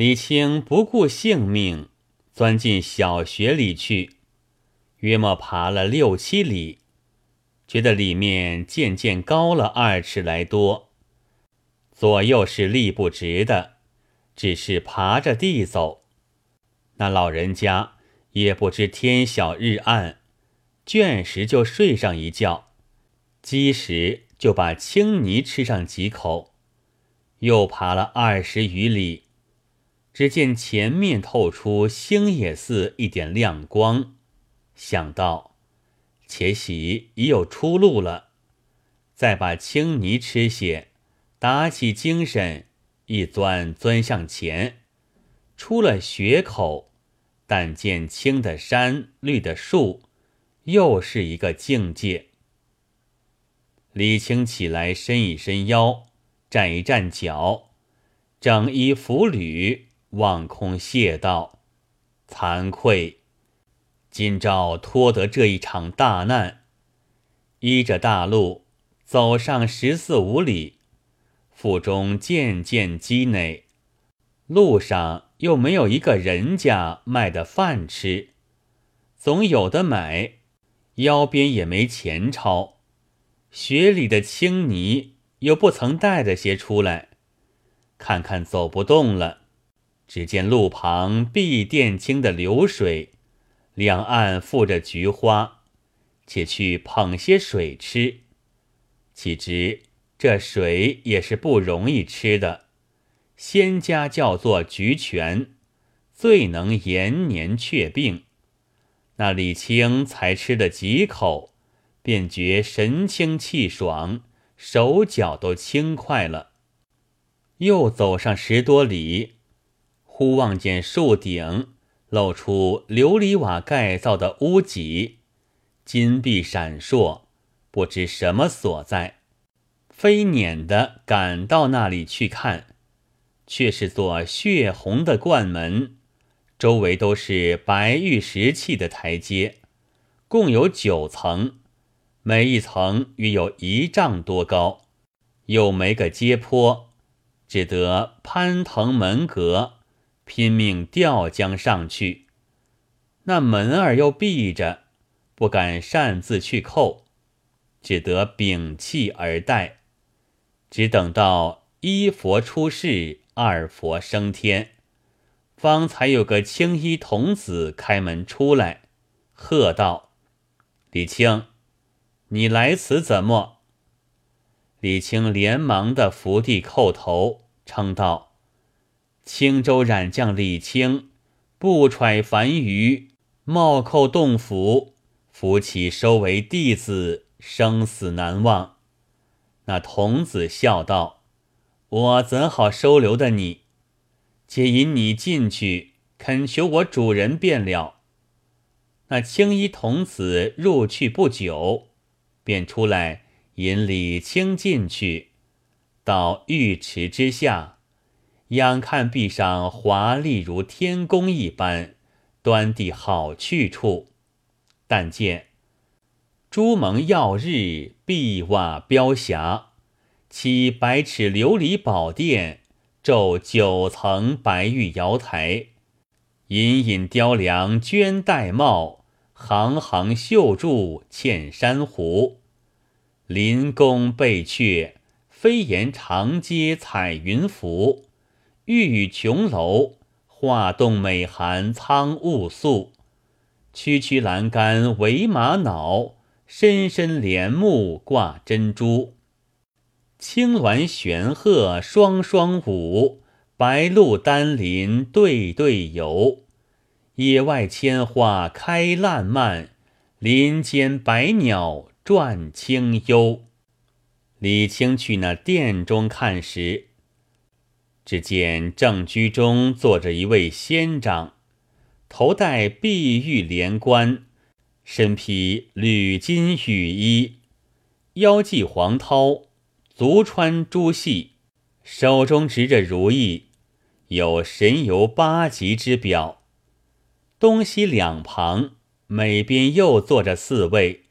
李清不顾性命，钻进小穴里去，约莫爬了六七里，觉得里面渐渐高了二尺来多，左右是立不直的，只是爬着地走。那老人家也不知天晓日暗，倦时就睡上一觉，饥时就把青泥吃上几口，又爬了二十余里，只见前面透出星野寺一点亮光，想到且喜已有出路了，再把青泥吃些，打起精神，一钻钻向前，出了穴口。但见青的山，绿的树，又是一个境界。李青起来，伸一伸腰，站一站脚，整衣服履，望空谢道：“惭愧，今朝托得这一场大难，依着大路走上十四五里，腹中渐渐积馁，路上。”又没有一个人家卖的饭吃，总有的买，腰边也没钱钞，雪里的青泥又不曾带的些出来，看看走不动了，只见路旁碧靛青的流水，两岸附着菊花，且去捧些水吃，岂知这水也是不容易吃的。仙家叫做菊泉，最能延年却病。那李清才吃了几口，便觉神清气爽，手脚都轻快了。又走上十多里，忽望见树顶露出琉璃瓦盖造的屋脊，金碧闪烁，不知什么所在，飞撵的赶到那里去看。却是座血红的冠门，周围都是白玉石砌的台阶，共有九层，每一层约有一丈多高，又没个阶坡，只得攀藤门阁，拼命吊将上去。那门儿又闭着，不敢擅自去叩，只得屏气而待，只等到一佛出世。二佛升天，方才有个青衣童子开门出来，喝道：“李清，你来此怎么？”李清连忙的伏地叩头，称道：“青州染将李清，不揣凡愚，冒寇洞府，扶起收为弟子，生死难忘。”那童子笑道。我怎好收留的你？且引你进去，恳求我主人便了。那青衣童子入去不久，便出来引李清进去，到浴池之下，仰看壁上华丽如天宫一般，端地好去处。但见朱蒙耀日，碧瓦标霞。七百尺琉璃宝殿，昼九层白玉瑶台，隐隐雕梁镌玳瑁，行行绣柱嵌珊瑚。临宫贝阙，飞檐长阶彩云浮。玉宇琼楼，画栋美寒苍雾素。曲曲栏杆围玛瑙，深深帘幕挂珍珠。青鸾玄鹤双双舞，白鹭丹林对对游。野外千花开烂漫，林间百鸟转清幽。李清去那殿中看时，只见正居中坐着一位仙长，头戴碧玉连冠，身披缕金羽衣，腰系黄绦。足穿珠细，手中执着如意，有神游八极之表。东西两旁，每边又坐着四位，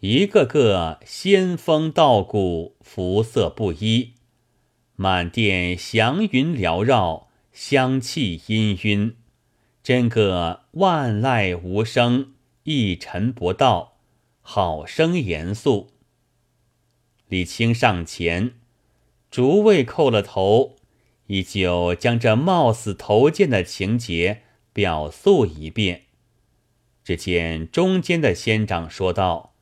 一个个仙风道骨，服色不一。满殿祥云缭绕，香气氤氲，真个万籁无声，一尘不到，好生严肃。李清上前，逐位叩了头，依旧将这冒死投剑的情节表述一遍。只见中间的仙长说道：“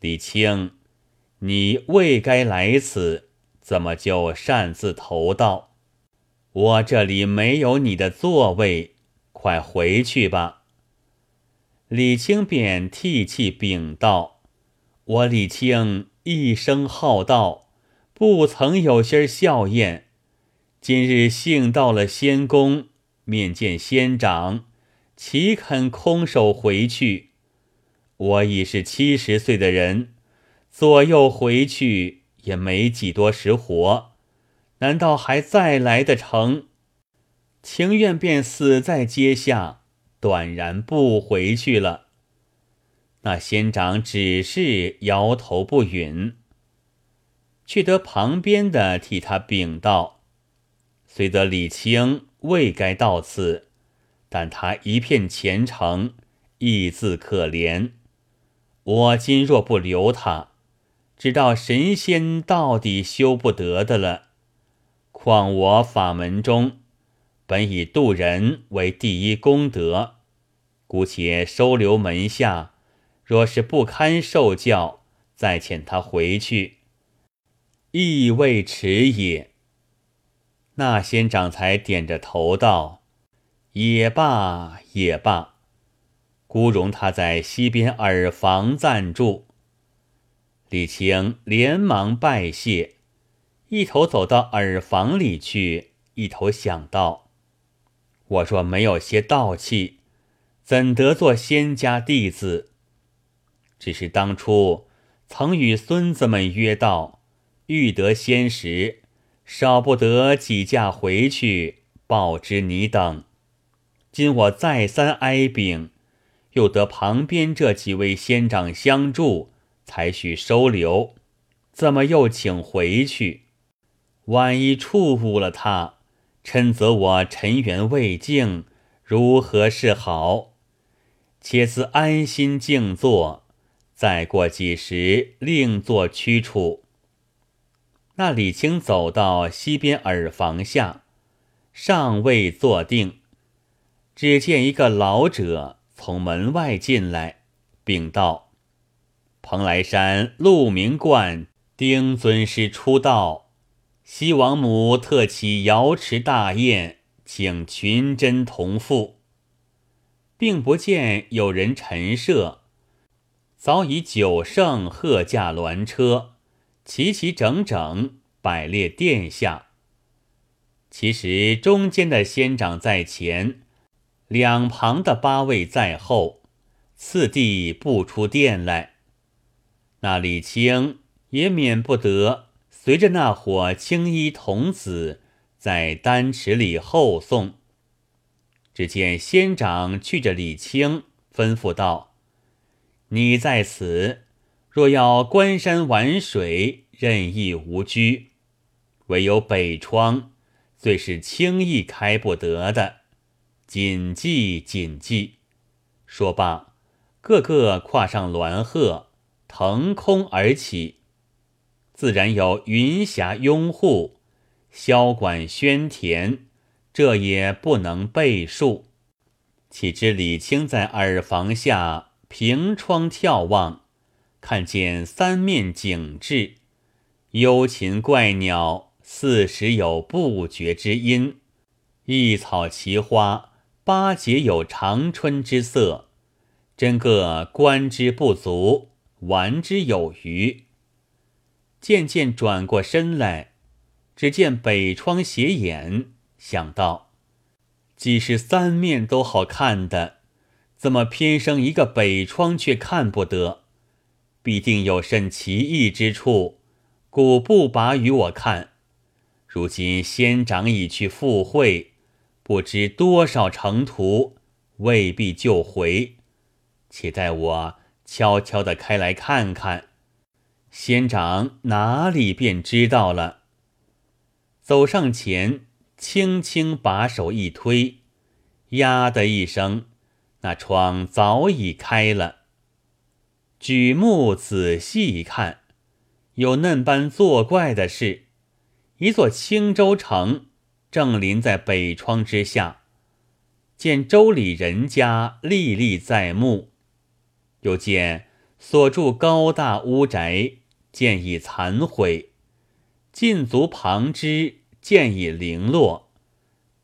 李清，你未该来此，怎么就擅自投道？我这里没有你的座位，快回去吧。”李清便涕泣禀道：“我李清一生好道，不曾有些笑靥，今日幸到了仙宫，面见仙长。”岂肯空手回去？我已是七十岁的人，左右回去也没几多时活，难道还再来得成？情愿便死在阶下，断然不回去了。那仙长只是摇头不允，却得旁边的替他禀道：“虽得李清未该到此。”但他一片虔诚，亦自可怜。我今若不留他，知道神仙到底修不得的了。况我法门中本以渡人为第一功德，姑且收留门下。若是不堪受教，再遣他回去，亦未迟也。那仙长才点着头道。也罢，也罢，孤容他在西边耳房暂住。李清连忙拜谢，一头走到耳房里去，一头想到：我若没有些道气，怎得做仙家弟子？只是当初曾与孙子们约道，欲得仙时，少不得几驾回去报知你等。今我再三哀禀，又得旁边这几位仙长相助，才许收留。怎么又请回去？万一触误了他，嗔责我尘缘未尽，如何是好？且自安心静坐，再过几时另作驱处。那李清走到西边耳房下，尚未坐定。只见一个老者从门外进来，禀道：“蓬莱山鹿鸣观丁尊师出道，西王母特起瑶池大宴，请群真同赴，并不见有人陈设，早已九乘贺驾鸾车，齐齐整整摆列殿下。其实中间的仙长在前。”两旁的八位在后，次第步出殿来。那李清也免不得随着那伙青衣童子在丹池里后送。只见仙长去着李清，吩咐道：“你在此，若要观山玩水，任意无拘；唯有北窗，最是轻易开不得的。”谨记，谨记。说罢，个个跨上鸾鹤，腾空而起。自然有云霞拥护，箫管喧田，这也不能背述。岂知李清在耳房下凭窗眺望，看见三面景致，幽禽怪鸟，四时有不绝之音，异草奇花。八节有长春之色，真个观之不足，玩之有余。渐渐转过身来，只见北窗斜眼，想到：既是三面都好看的，怎么偏生一个北窗却看不得？必定有甚奇异之处，故不拔与我看。如今仙长已去赴会。不知多少程途，未必就回。且待我悄悄的开来看看，仙长哪里便知道了。走上前，轻轻把手一推，呀的一声，那窗早已开了。举目仔细一看，有嫩般作怪的是，一座青州城正临在北窗之下。见州里人家历历在目，又见所住高大屋宅渐已残毁，近足旁枝渐已零落，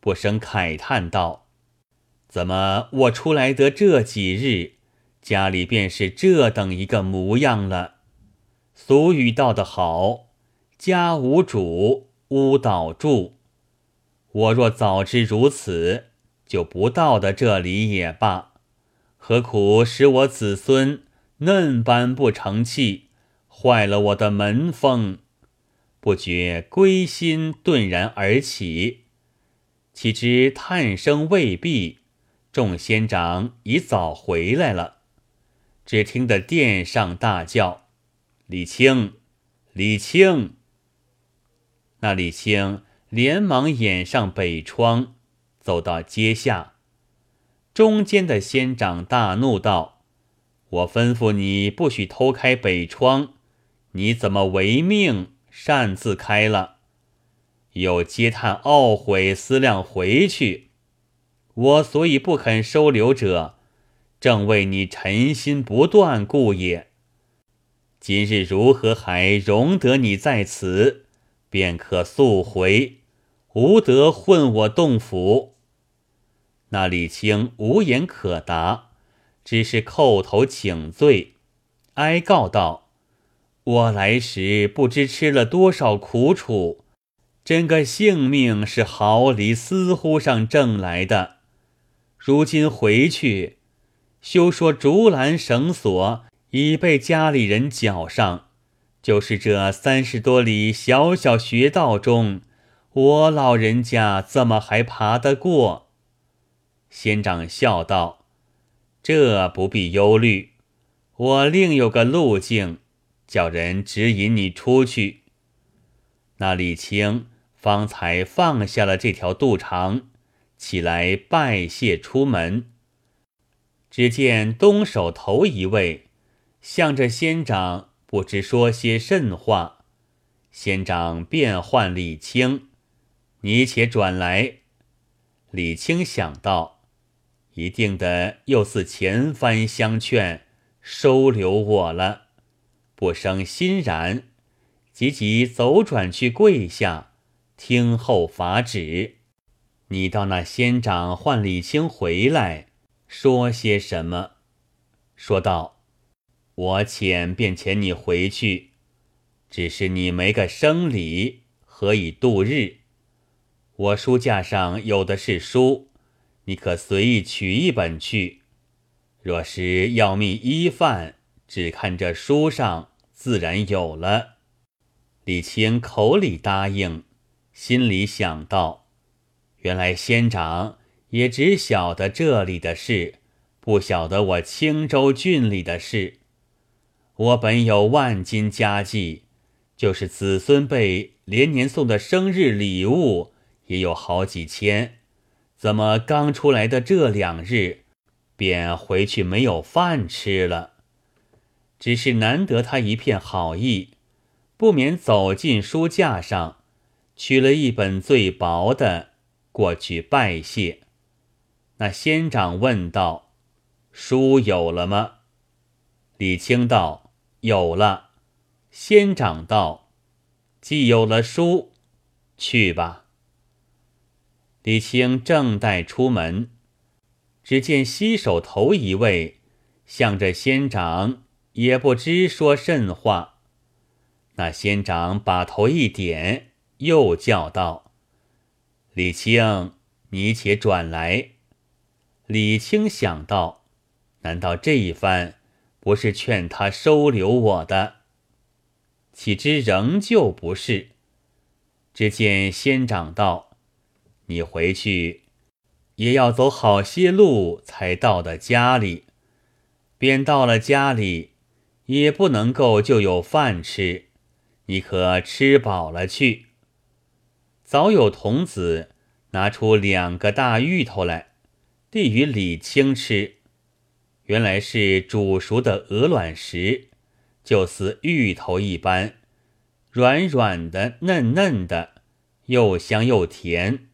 不生慨叹道：“怎么我出来得这几日？”家里便是这等一个模样了。俗语道得好：“家无主，屋倒住。”我若早知如此，就不到的这里也罢。何苦使我子孙嫩般不成器，坏了我的门风？不觉归心顿然而起，岂知叹声未毕，众仙长已早回来了。只听得殿上大叫：“李清，李清！”那李清连忙掩上北窗，走到阶下。中间的仙长大怒道：“我吩咐你不许偷开北窗，你怎么违命擅自开了？”又嗟叹懊悔，思量回去。我所以不肯收留者。正为你尘心不断故也。今日如何还容得你在此，便可速回，无得混我洞府。那李清无言可答，只是叩头请罪，哀告道：“我来时不知吃了多少苦楚，真个性命是毫厘丝乎上挣来的，如今回去。”休说竹篮绳索已被家里人绞上，就是这三十多里小小穴道中，我老人家怎么还爬得过？仙长笑道：“这不必忧虑，我另有个路径，叫人指引你出去。”那李清方才放下了这条肚肠，起来拜谢出门。只见东首头一位，向着仙长不知说些甚话，仙长便唤李清：“你且转来。”李清想到，一定的又似前番相劝，收留我了，不生欣然，急急走转去跪下，听候法旨。你到那仙长唤李清回来。说些什么？说道：“我遣便遣你回去，只是你没个生理，何以度日？我书架上有的是书，你可随意取一本去。若是要觅衣饭，只看这书上自然有了。”李清口里答应，心里想到：原来仙长。也只晓得这里的事，不晓得我青州郡里的事。我本有万金家计，就是子孙辈连年送的生日礼物也有好几千，怎么刚出来的这两日，便回去没有饭吃了？只是难得他一片好意，不免走进书架上，取了一本最薄的过去拜谢。那仙长问道：“书有了吗？”李清道：“有了。”仙长道：“既有了书，去吧。”李清正待出门，只见西首头一位向着仙长，也不知说甚话。那仙长把头一点，又叫道：“李清，你且转来。”李清想到，难道这一番不是劝他收留我的？岂知仍旧不是。只见仙长道：“你回去也要走好些路才到的家里，便到了家里，也不能够就有饭吃。你可吃饱了去。早有童子拿出两个大芋头来，递与李清吃。原来是煮熟的鹅卵石，就似芋头一般，软软的、嫩嫩的，又香又甜，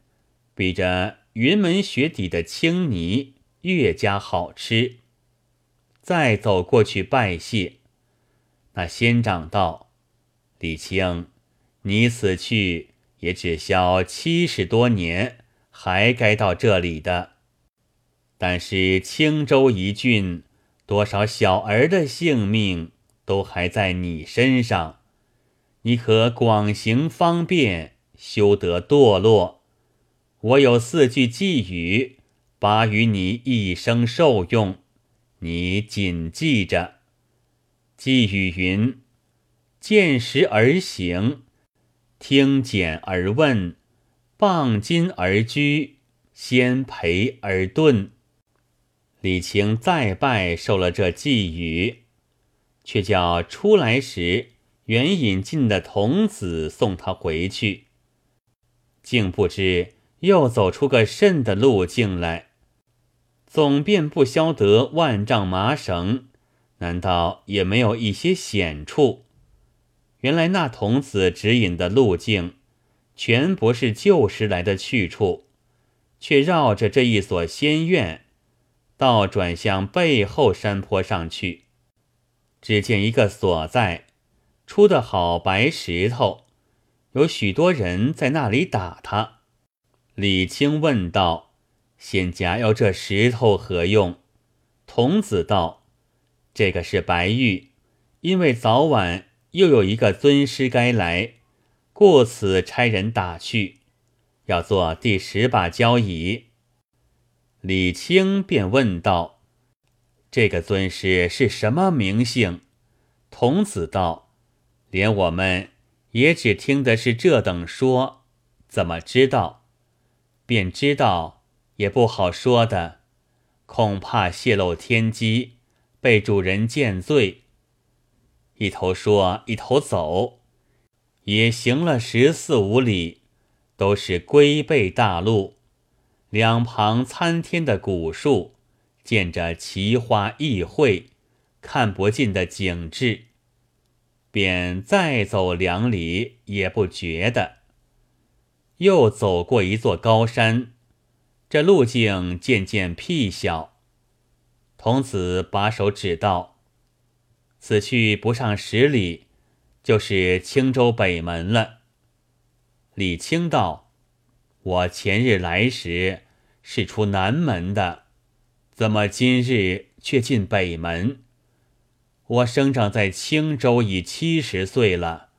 比着云门雪底的青泥越加好吃。再走过去拜谢，那仙长道：“李清，你此去也只消七十多年，还该到这里的。”但是青州一郡，多少小儿的性命都还在你身上，你可广行方便，休得堕落。我有四句寄语，把与你一生受用，你谨记着。寄语云：见时而行，听简而问，傍今而居，先陪而顿。李清再拜受了这寄语，却叫出来时原引进的童子送他回去，竟不知又走出个甚的路径来，总便不消得万丈麻绳，难道也没有一些险处？原来那童子指引的路径，全不是旧时来的去处，却绕着这一所仙院。倒转向背后山坡上去，只见一个所在出的好白石头，有许多人在那里打他。李清问道：“仙家要这石头何用？”童子道：“这个是白玉，因为早晚又有一个尊师该来，故此差人打去，要做第十把交椅。”李清便问道：“这个尊师是什么名姓？”童子道：“连我们也只听的是这等说，怎么知道？便知道也不好说的，恐怕泄露天机，被主人见罪。”一头说，一头走，也行了十四五里，都是龟背大路。两旁参天的古树，见着奇花异卉，看不尽的景致，便再走两里也不觉得。又走过一座高山，这路径渐渐僻小。童子把手指道：“此去不上十里，就是青州北门了。”李清道。我前日来时是出南门的，怎么今日却进北门？我生长在青州已七十岁了，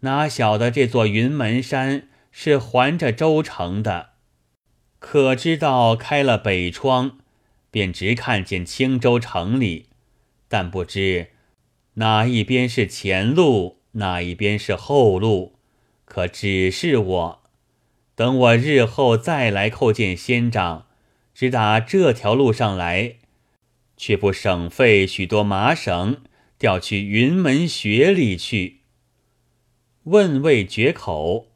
哪晓得这座云门山是环着州城的？可知道开了北窗，便直看见青州城里，但不知哪一边是前路，哪一边是后路，可指示我。等我日后再来叩见仙长，直打这条路上来，却不省费许多麻绳，调去云门穴里去。问未绝口，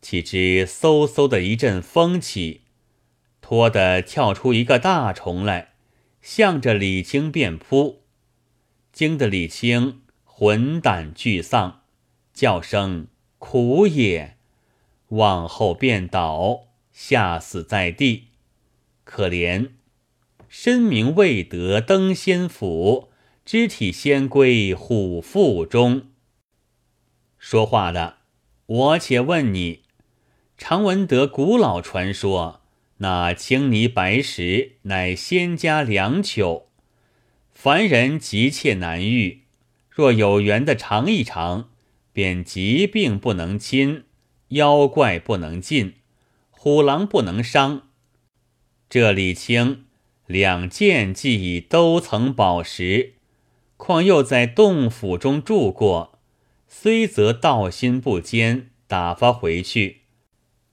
岂知嗖嗖的一阵风起，拖得跳出一个大虫来，向着李清便扑，惊得李清魂胆俱丧，叫声苦也。往后便倒，吓死在地。可怜身名未得登仙府，肢体先归虎腹中。说话的，我且问你：常闻得古老传说，那青泥白石乃仙家良久，凡人急切难遇。若有缘的尝一尝，便疾病不能侵。妖怪不能进，虎狼不能伤。这李清两件既已都曾宝石，况又在洞府中住过，虽则道心不坚，打发回去，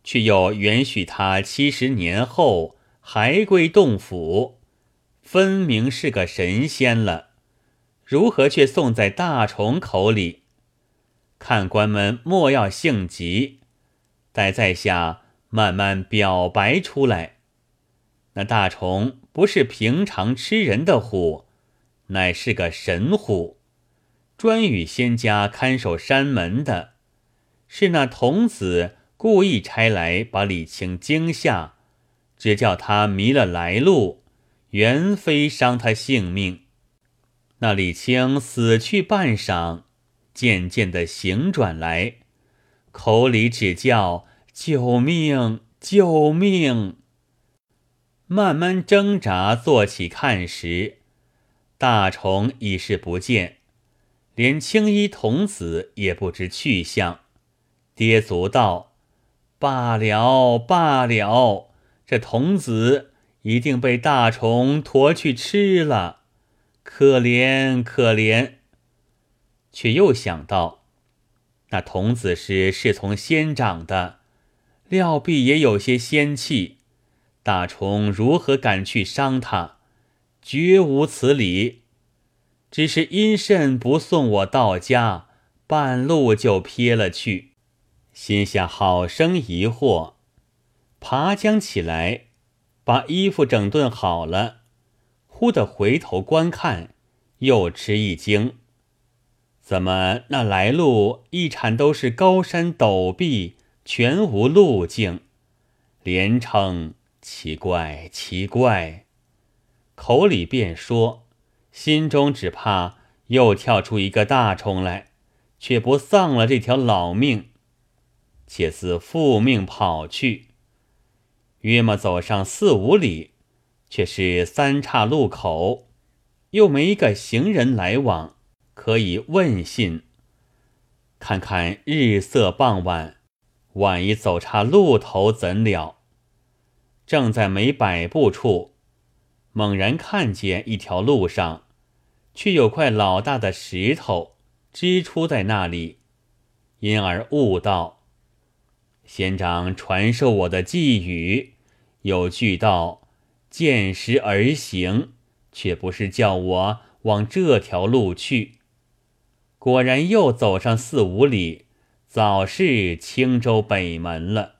却又允许他七十年后还归洞府，分明是个神仙了。如何却送在大虫口里？看官们莫要性急。待在下慢慢表白出来。那大虫不是平常吃人的虎，乃是个神虎，专与仙家看守山门的。是那童子故意差来把李清惊吓，只叫他迷了来路，原非伤他性命。那李清死去半晌，渐渐的醒转来，口里只叫救命救命。慢慢挣扎坐起看时，大虫已是不见，连青衣童子也不知去向。跌足道：“罢了罢了，这童子一定被大虫驮去吃了，可怜可怜。”却又想到，那童子是侍从仙长的，料必也有些仙气，大虫如何敢去伤他？绝无此理。只是因甚不送我到家，半路就撇了去。心下好生疑惑，爬将起来，把衣服整顿好了，忽地回头观看，又吃一惊：怎么那来路一铲都是高山陡壁，全无路径？连称奇怪奇怪，口里便说，心中只怕又跳出一个大虫来，却不丧了这条老命。且自复命跑去，约么走上四五里，却是三岔路口，又没一个行人来往，可以问信。看看日色傍晚，万一走岔路头怎了？正在没百步处，猛然看见一条路上，却有块老大的石头支出在那里，因而悟道。仙长传授我的寄语，有句道：“见时而行”，却不是叫我往这条路去。果然又走上四五里，早是青州北门了。